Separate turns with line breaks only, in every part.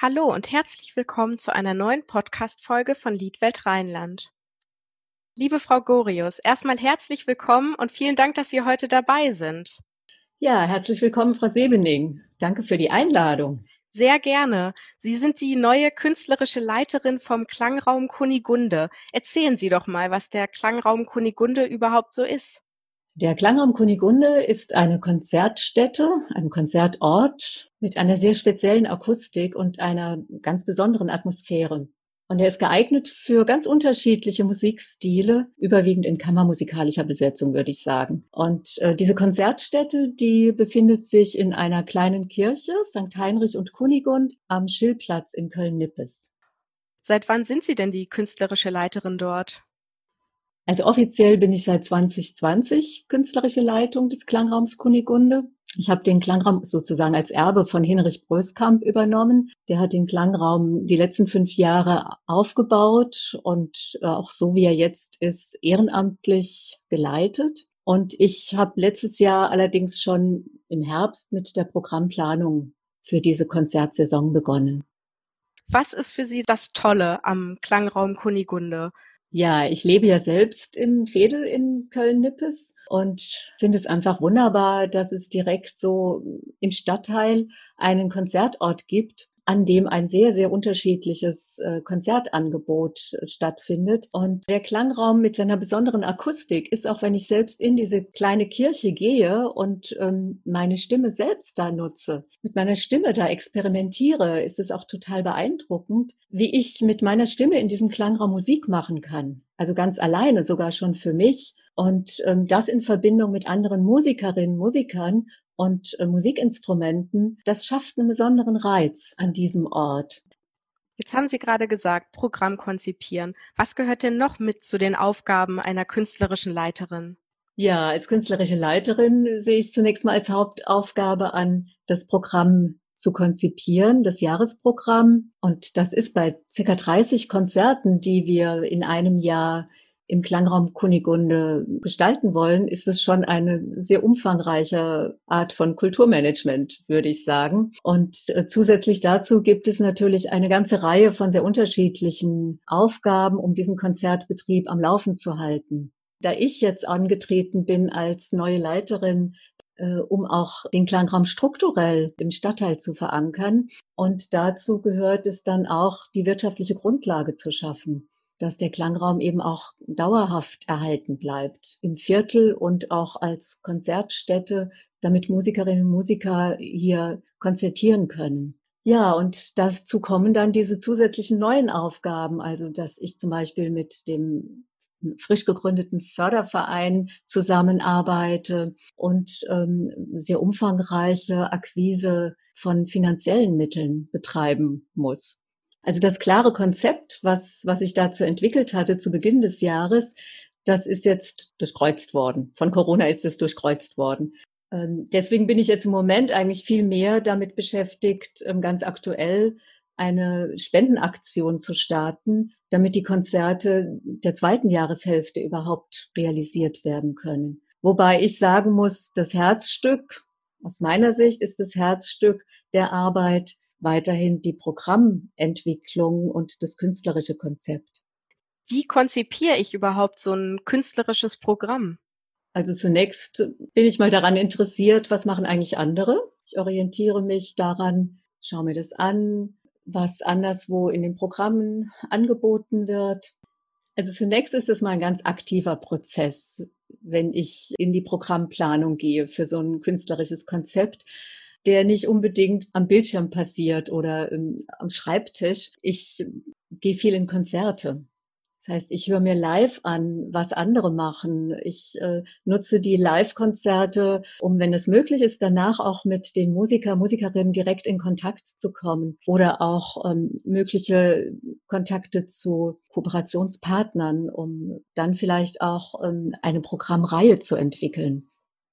Hallo und herzlich willkommen zu einer neuen Podcast-Folge von Liedwelt Rheinland. Liebe Frau Gorius, erstmal herzlich willkommen und vielen Dank, dass Sie heute dabei sind.
Ja, herzlich willkommen, Frau Sebening. Danke für die Einladung.
Sehr gerne. Sie sind die neue künstlerische Leiterin vom Klangraum Kunigunde. Erzählen Sie doch mal, was der Klangraum Kunigunde überhaupt so ist.
Der Klangraum Kunigunde ist eine Konzertstätte, ein Konzertort mit einer sehr speziellen Akustik und einer ganz besonderen Atmosphäre. Und er ist geeignet für ganz unterschiedliche Musikstile, überwiegend in kammermusikalischer Besetzung, würde ich sagen. Und äh, diese Konzertstätte, die befindet sich in einer kleinen Kirche, St. Heinrich und Kunigund, am Schillplatz in Köln-Nippes.
Seit wann sind Sie denn die künstlerische Leiterin dort?
Also offiziell bin ich seit 2020 künstlerische Leitung des Klangraums Kunigunde. Ich habe den Klangraum sozusagen als Erbe von Hinrich Bröskamp übernommen. Der hat den Klangraum die letzten fünf Jahre aufgebaut und äh, auch so wie er jetzt ist, ehrenamtlich geleitet. Und ich habe letztes Jahr allerdings schon im Herbst mit der Programmplanung für diese Konzertsaison begonnen.
Was ist für Sie das Tolle am Klangraum Kunigunde?
Ja, ich lebe ja selbst im Fedel in Köln-Nippes und finde es einfach wunderbar, dass es direkt so im Stadtteil einen Konzertort gibt, an dem ein sehr, sehr unterschiedliches äh, Konzertangebot äh, stattfindet. Und der Klangraum mit seiner besonderen Akustik ist, auch wenn ich selbst in diese kleine Kirche gehe und ähm, meine Stimme selbst da nutze, mit meiner Stimme da experimentiere, ist es auch total beeindruckend, wie ich mit meiner Stimme in diesem Klangraum Musik machen kann. Also ganz alleine, sogar schon für mich. Und ähm, das in Verbindung mit anderen Musikerinnen, Musikern und äh, Musikinstrumenten, das schafft einen besonderen Reiz an diesem Ort.
Jetzt haben Sie gerade gesagt, Programm konzipieren. Was gehört denn noch mit zu den Aufgaben einer künstlerischen Leiterin?
Ja, als künstlerische Leiterin sehe ich zunächst mal als Hauptaufgabe an, das Programm zu konzipieren, das Jahresprogramm. Und das ist bei circa 30 Konzerten, die wir in einem Jahr im Klangraum Kunigunde gestalten wollen, ist es schon eine sehr umfangreiche Art von Kulturmanagement, würde ich sagen. Und äh, zusätzlich dazu gibt es natürlich eine ganze Reihe von sehr unterschiedlichen Aufgaben, um diesen Konzertbetrieb am Laufen zu halten. Da ich jetzt angetreten bin als neue Leiterin, äh, um auch den Klangraum strukturell im Stadtteil zu verankern. Und dazu gehört es dann auch, die wirtschaftliche Grundlage zu schaffen dass der Klangraum eben auch dauerhaft erhalten bleibt im Viertel und auch als Konzertstätte, damit Musikerinnen und Musiker hier konzertieren können. Ja, und dazu kommen dann diese zusätzlichen neuen Aufgaben, also dass ich zum Beispiel mit dem frisch gegründeten Förderverein zusammenarbeite und ähm, sehr umfangreiche Akquise von finanziellen Mitteln betreiben muss. Also das klare Konzept, was, was ich dazu entwickelt hatte zu Beginn des Jahres, das ist jetzt durchkreuzt worden. Von Corona ist es durchkreuzt worden. Ähm, deswegen bin ich jetzt im Moment eigentlich viel mehr damit beschäftigt, ähm, ganz aktuell eine Spendenaktion zu starten, damit die Konzerte der zweiten Jahreshälfte überhaupt realisiert werden können. Wobei ich sagen muss, das Herzstück, aus meiner Sicht ist das Herzstück der Arbeit weiterhin die Programmentwicklung und das künstlerische Konzept.
Wie konzipiere ich überhaupt so ein künstlerisches Programm?
Also zunächst bin ich mal daran interessiert, was machen eigentlich andere? Ich orientiere mich daran, schaue mir das an, was anderswo in den Programmen angeboten wird. Also zunächst ist es mal ein ganz aktiver Prozess, wenn ich in die Programmplanung gehe für so ein künstlerisches Konzept der nicht unbedingt am Bildschirm passiert oder ähm, am Schreibtisch. Ich gehe viel in Konzerte. Das heißt, ich höre mir live an, was andere machen. Ich äh, nutze die Live-Konzerte, um, wenn es möglich ist, danach auch mit den Musiker, Musikerinnen direkt in Kontakt zu kommen oder auch ähm, mögliche Kontakte zu Kooperationspartnern, um dann vielleicht auch ähm, eine Programmreihe zu entwickeln.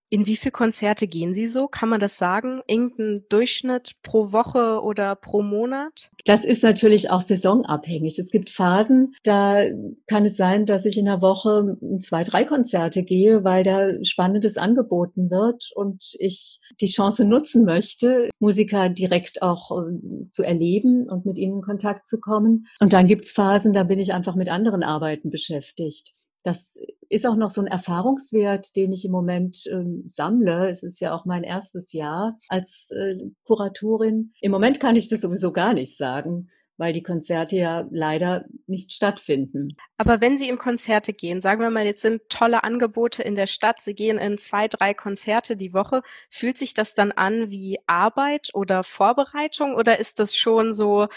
In wie viele Konzerte gehen Sie so? Kann man das sagen? Irgendein Durchschnitt pro Woche oder pro Monat?
Das ist natürlich auch saisonabhängig. Es gibt Phasen, da kann es sein, dass ich in der Woche zwei, drei Konzerte gehe, weil da Spannendes angeboten wird und ich die Chance nutzen möchte, Musiker direkt auch äh, zu erleben und mit ihnen in Kontakt zu kommen. Und dann gibt's Phasen, da bin ich einfach mit anderen Arbeiten beschäftigt. Das ist auch noch so ein Erfahrungswert, den ich im Moment ähm, sammle. Es ist ja auch mein erstes Jahr als äh, Kuratorin. Im Moment kann ich das sowieso gar nicht sagen, weil die Konzerte ja leider nicht stattfinden.
Aber wenn Sie in Konzerte gehen, sagen wir mal, jetzt sind tolle Angebote in der Stadt, Sie gehen in zwei, drei Konzerte die Woche, fühlt sich das dann an wie Arbeit oder Vorbereitung oder ist das schon so,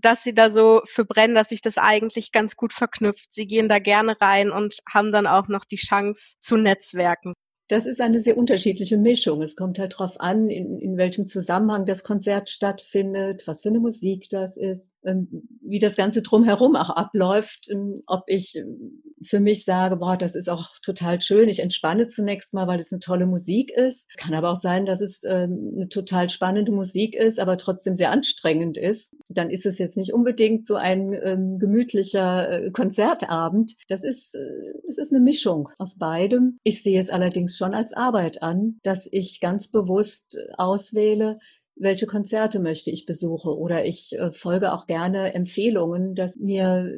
dass sie da so für dass sich das eigentlich ganz gut verknüpft. Sie gehen da gerne rein und haben dann auch noch die Chance zu netzwerken.
Das ist eine sehr unterschiedliche Mischung. Es kommt halt drauf an, in, in welchem Zusammenhang das Konzert stattfindet, was für eine Musik das ist, ähm, wie das Ganze drumherum auch abläuft, ähm, ob ich ähm, für mich sage, boah, das ist auch total schön. Ich entspanne zunächst mal, weil es eine tolle Musik ist. Kann aber auch sein, dass es ähm, eine total spannende Musik ist, aber trotzdem sehr anstrengend ist. Dann ist es jetzt nicht unbedingt so ein ähm, gemütlicher äh, Konzertabend. Das ist, äh, es ist eine Mischung aus beidem. Ich sehe es allerdings schon als Arbeit an, dass ich ganz bewusst auswähle, welche Konzerte möchte ich besuche oder ich äh, folge auch gerne Empfehlungen, dass mir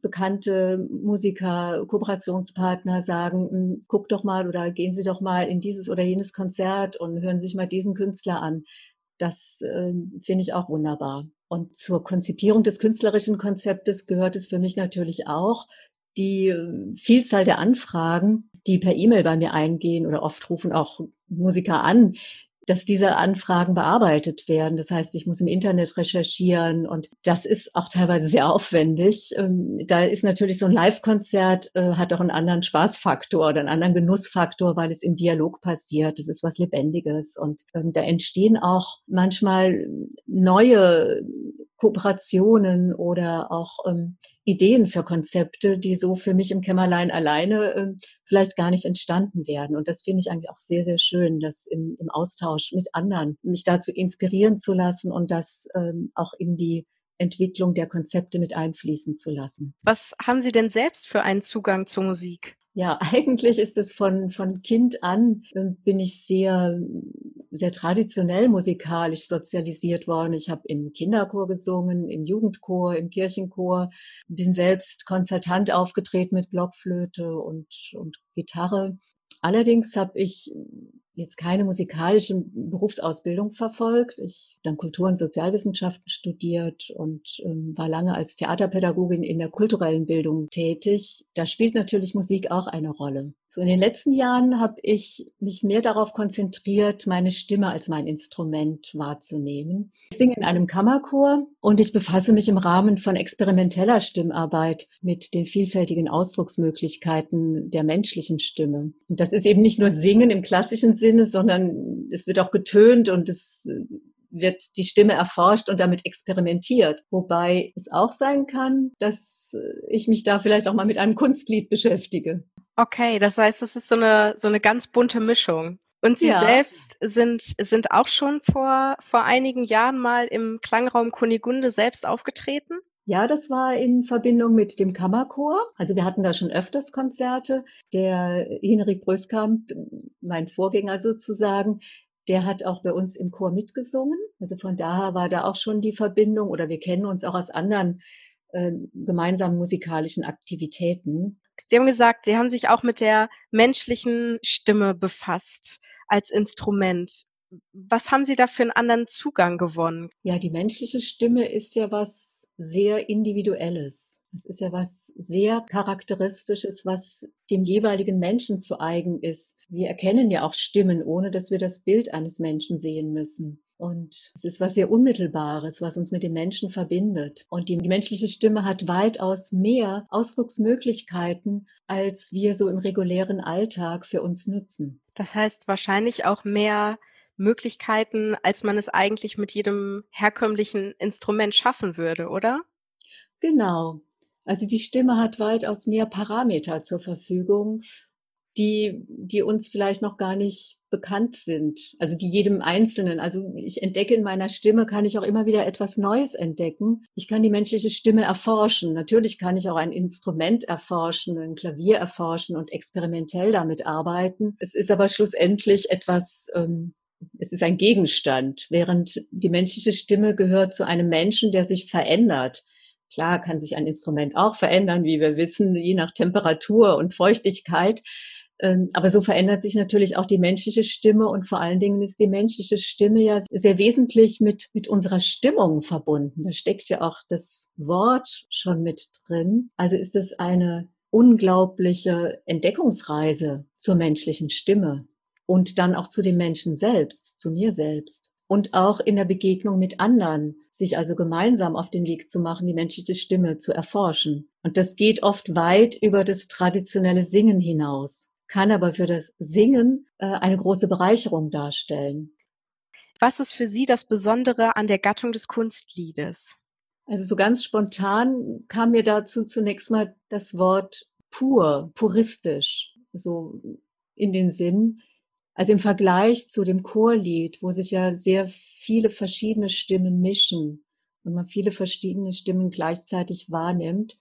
bekannte Musiker, Kooperationspartner sagen, hm, guck doch mal oder gehen Sie doch mal in dieses oder jenes Konzert und hören sich mal diesen Künstler an. Das äh, finde ich auch wunderbar. Und zur Konzipierung des künstlerischen Konzeptes gehört es für mich natürlich auch, die äh, Vielzahl der Anfragen, die per E-Mail bei mir eingehen oder oft rufen auch Musiker an, dass diese Anfragen bearbeitet werden. Das heißt, ich muss im Internet recherchieren und das ist auch teilweise sehr aufwendig. Ähm, da ist natürlich so ein Live-Konzert, äh, hat auch einen anderen Spaßfaktor oder einen anderen Genussfaktor, weil es im Dialog passiert. Das ist was Lebendiges und ähm, da entstehen auch manchmal neue Kooperationen oder auch ähm, Ideen für Konzepte, die so für mich im Kämmerlein alleine ähm, vielleicht gar nicht entstanden werden. Und das finde ich eigentlich auch sehr, sehr schön, das im, im Austausch mit anderen, mich dazu inspirieren zu lassen und das ähm, auch in die Entwicklung der Konzepte mit einfließen zu lassen.
Was haben Sie denn selbst für einen Zugang zur Musik?
Ja, eigentlich ist es von, von Kind an, äh, bin ich sehr, sehr traditionell musikalisch sozialisiert worden. Ich habe im Kinderchor gesungen, im Jugendchor, im Kirchenchor, bin selbst konzertant aufgetreten mit Blockflöte und, und Gitarre. Allerdings habe ich jetzt keine musikalische Berufsausbildung verfolgt. Ich habe dann Kultur- und Sozialwissenschaften studiert und ähm, war lange als Theaterpädagogin in der kulturellen Bildung tätig. Da spielt natürlich Musik auch eine Rolle. So in den letzten Jahren habe ich mich mehr darauf konzentriert, meine Stimme als mein Instrument wahrzunehmen. Ich singe in einem Kammerchor und ich befasse mich im Rahmen von experimenteller Stimmarbeit mit den vielfältigen Ausdrucksmöglichkeiten der menschlichen Stimme. Und das ist eben nicht nur Singen im klassischen Sinne, sondern es wird auch getönt und es wird die Stimme erforscht und damit experimentiert. Wobei es auch sein kann, dass ich mich da vielleicht auch mal mit einem Kunstlied beschäftige.
Okay, das heißt, das ist so eine, so eine ganz bunte Mischung. Und Sie ja. selbst sind, sind auch schon vor, vor einigen Jahren mal im Klangraum Kunigunde selbst aufgetreten?
Ja, das war in Verbindung mit dem Kammerchor. Also wir hatten da schon öfters Konzerte. Der Henrik Bröskamp, mein Vorgänger sozusagen, der hat auch bei uns im Chor mitgesungen. Also von daher war da auch schon die Verbindung oder wir kennen uns auch aus anderen äh, gemeinsamen musikalischen Aktivitäten.
Sie haben gesagt, Sie haben sich auch mit der menschlichen Stimme befasst als Instrument. Was haben Sie da für einen anderen Zugang gewonnen?
Ja, die menschliche Stimme ist ja was sehr Individuelles. Es ist ja was sehr Charakteristisches, was dem jeweiligen Menschen zu eigen ist. Wir erkennen ja auch Stimmen, ohne dass wir das Bild eines Menschen sehen müssen. Und es ist was sehr Unmittelbares, was uns mit dem Menschen verbindet. Und die, die, menschliche Stimme hat weitaus mehr Ausdrucksmöglichkeiten, als wir so im regulären Alltag für uns nutzen.
Das heißt wahrscheinlich auch mehr Möglichkeiten, als man es eigentlich mit jedem herkömmlichen Instrument schaffen würde, oder?
Genau. Also die Stimme hat weitaus mehr Parameter zur Verfügung die, die uns vielleicht noch gar nicht bekannt sind. Also die jedem Einzelnen. Also ich entdecke in meiner Stimme, kann ich auch immer wieder etwas Neues entdecken. Ich kann die menschliche Stimme erforschen. Natürlich kann ich auch ein Instrument erforschen, ein Klavier erforschen und experimentell damit arbeiten. Es ist aber schlussendlich etwas, ähm, es ist ein Gegenstand, während die menschliche Stimme gehört zu einem Menschen, der sich verändert. Klar kann sich ein Instrument auch verändern, wie wir wissen, je nach Temperatur und Feuchtigkeit. Ähm, aber so verändert sich natürlich auch die menschliche Stimme und vor allen Dingen ist die menschliche Stimme ja sehr wesentlich mit, mit unserer Stimmung verbunden. Da steckt ja auch das Wort schon mit drin. Also ist es eine unglaubliche Entdeckungsreise zur menschlichen Stimme und dann auch zu dem Menschen selbst, zu mir selbst. Und auch in der Begegnung mit anderen, sich also gemeinsam auf den Weg zu machen, die menschliche Stimme zu erforschen. Und das geht oft weit über das traditionelle Singen hinaus kann aber für das Singen äh, eine große Bereicherung darstellen.
Was ist für Sie das Besondere an der Gattung des Kunstliedes?
Also so ganz spontan kam mir dazu zunächst mal das Wort pur, puristisch, so in den Sinn. Also im Vergleich zu dem Chorlied, wo sich ja sehr viele verschiedene Stimmen mischen und man viele verschiedene Stimmen gleichzeitig wahrnimmt,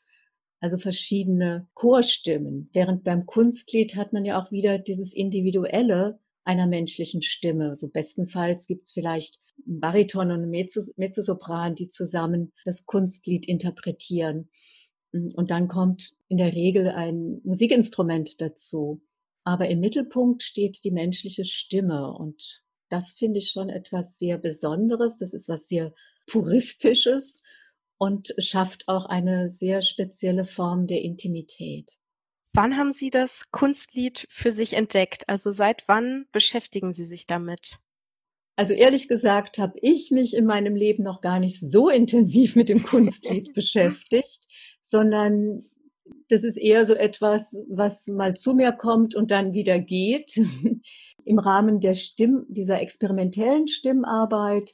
also verschiedene Chorstimmen. Während beim Kunstlied hat man ja auch wieder dieses Individuelle einer menschlichen Stimme. So bestenfalls gibt's vielleicht einen Bariton und einen Mezzosopran, die zusammen das Kunstlied interpretieren. Und dann kommt in der Regel ein Musikinstrument dazu. Aber im Mittelpunkt steht die menschliche Stimme. Und das finde ich schon etwas sehr Besonderes. Das ist was sehr Puristisches und schafft auch eine sehr spezielle Form der Intimität.
Wann haben Sie das Kunstlied für sich entdeckt? Also seit wann beschäftigen Sie sich damit?
Also ehrlich gesagt habe ich mich in meinem Leben noch gar nicht so intensiv mit dem Kunstlied beschäftigt, sondern das ist eher so etwas, was mal zu mir kommt und dann wieder geht. Im Rahmen der Stimm, dieser experimentellen Stimmarbeit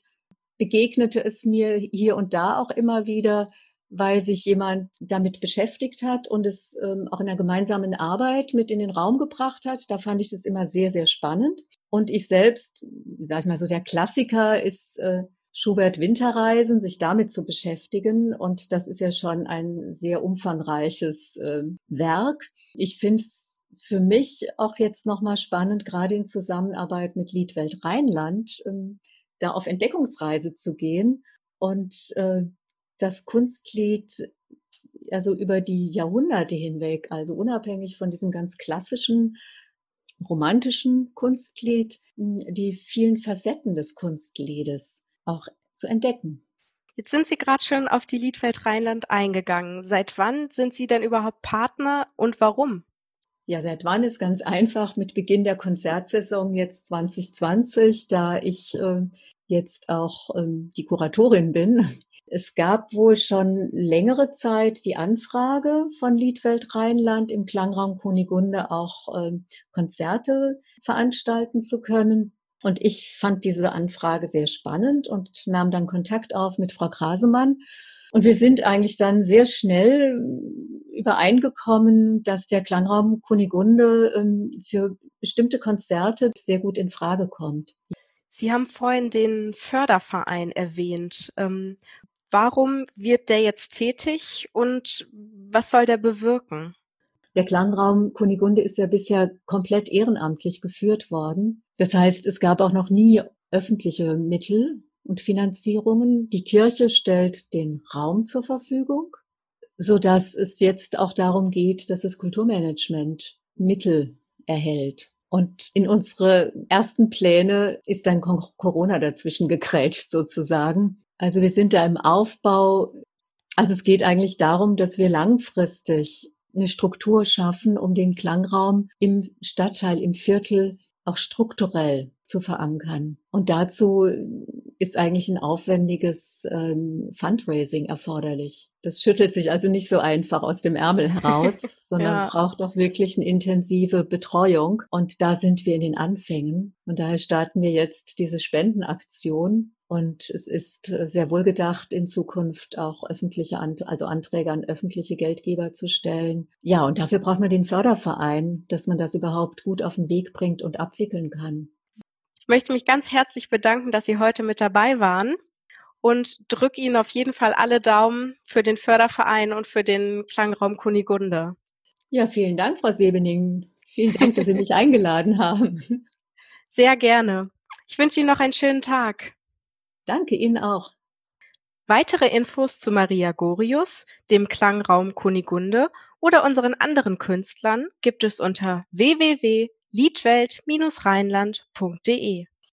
begegnete es mir hier und da auch immer wieder, weil sich jemand damit beschäftigt hat und es ähm, auch in einer gemeinsamen Arbeit mit in den Raum gebracht hat. Da fand ich das immer sehr, sehr spannend. Und ich selbst, sag ich mal so, der Klassiker ist äh, Schubert Winterreisen, sich damit zu beschäftigen. Und das ist ja schon ein sehr umfangreiches äh, Werk. Ich finde es für mich auch jetzt nochmal spannend, gerade in Zusammenarbeit mit Liedwelt Rheinland, ähm, da auf Entdeckungsreise zu gehen und äh, das Kunstlied also über die Jahrhunderte hinweg, also unabhängig von diesem ganz klassischen romantischen Kunstlied, die vielen Facetten des Kunstliedes auch zu entdecken.
Jetzt sind Sie gerade schon auf die Liedwelt Rheinland eingegangen. Seit wann sind Sie denn überhaupt Partner und warum?
Ja, seit wann ist ganz einfach mit Beginn der Konzertsaison jetzt 2020, da ich äh, jetzt auch ähm, die Kuratorin bin. Es gab wohl schon längere Zeit die Anfrage von Liedwelt Rheinland im Klangraum Kunigunde auch ähm, Konzerte veranstalten zu können. Und ich fand diese Anfrage sehr spannend und nahm dann Kontakt auf mit Frau Krasemann. Und wir sind eigentlich dann sehr schnell übereingekommen, dass der Klangraum Kunigunde ähm, für bestimmte Konzerte sehr gut in Frage kommt.
Sie haben vorhin den Förderverein erwähnt. Ähm, warum wird der jetzt tätig und was soll der bewirken?
Der Klangraum Kunigunde ist ja bisher komplett ehrenamtlich geführt worden. Das heißt, es gab auch noch nie öffentliche Mittel und Finanzierungen. Die Kirche stellt den Raum zur Verfügung so dass es jetzt auch darum geht, dass das Kulturmanagement Mittel erhält. Und in unsere ersten Pläne ist dann Corona dazwischen gekrätscht sozusagen. Also wir sind da im Aufbau. Also es geht eigentlich darum, dass wir langfristig eine Struktur schaffen, um den Klangraum im Stadtteil, im Viertel auch strukturell zu verankern. Und dazu ist eigentlich ein aufwendiges ähm, Fundraising erforderlich. Das schüttelt sich also nicht so einfach aus dem Ärmel heraus, sondern ja. braucht auch wirklich eine intensive Betreuung. Und da sind wir in den Anfängen. Und daher starten wir jetzt diese Spendenaktion. Und es ist sehr wohl gedacht, in Zukunft auch öffentliche, also Anträge an öffentliche Geldgeber zu stellen. Ja, und dafür braucht man den Förderverein, dass man das überhaupt gut auf den Weg bringt und abwickeln kann.
Ich möchte mich ganz herzlich bedanken, dass Sie heute mit dabei waren und drücke Ihnen auf jeden Fall alle Daumen für den Förderverein und für den Klangraum Kunigunde.
Ja, vielen Dank, Frau Sebening. Vielen Dank, dass Sie mich eingeladen haben.
Sehr gerne. Ich wünsche Ihnen noch einen schönen Tag.
Danke Ihnen auch.
Weitere Infos zu Maria Gorius, dem Klangraum Kunigunde oder unseren anderen Künstlern gibt es unter www liedwelt-rheinland.de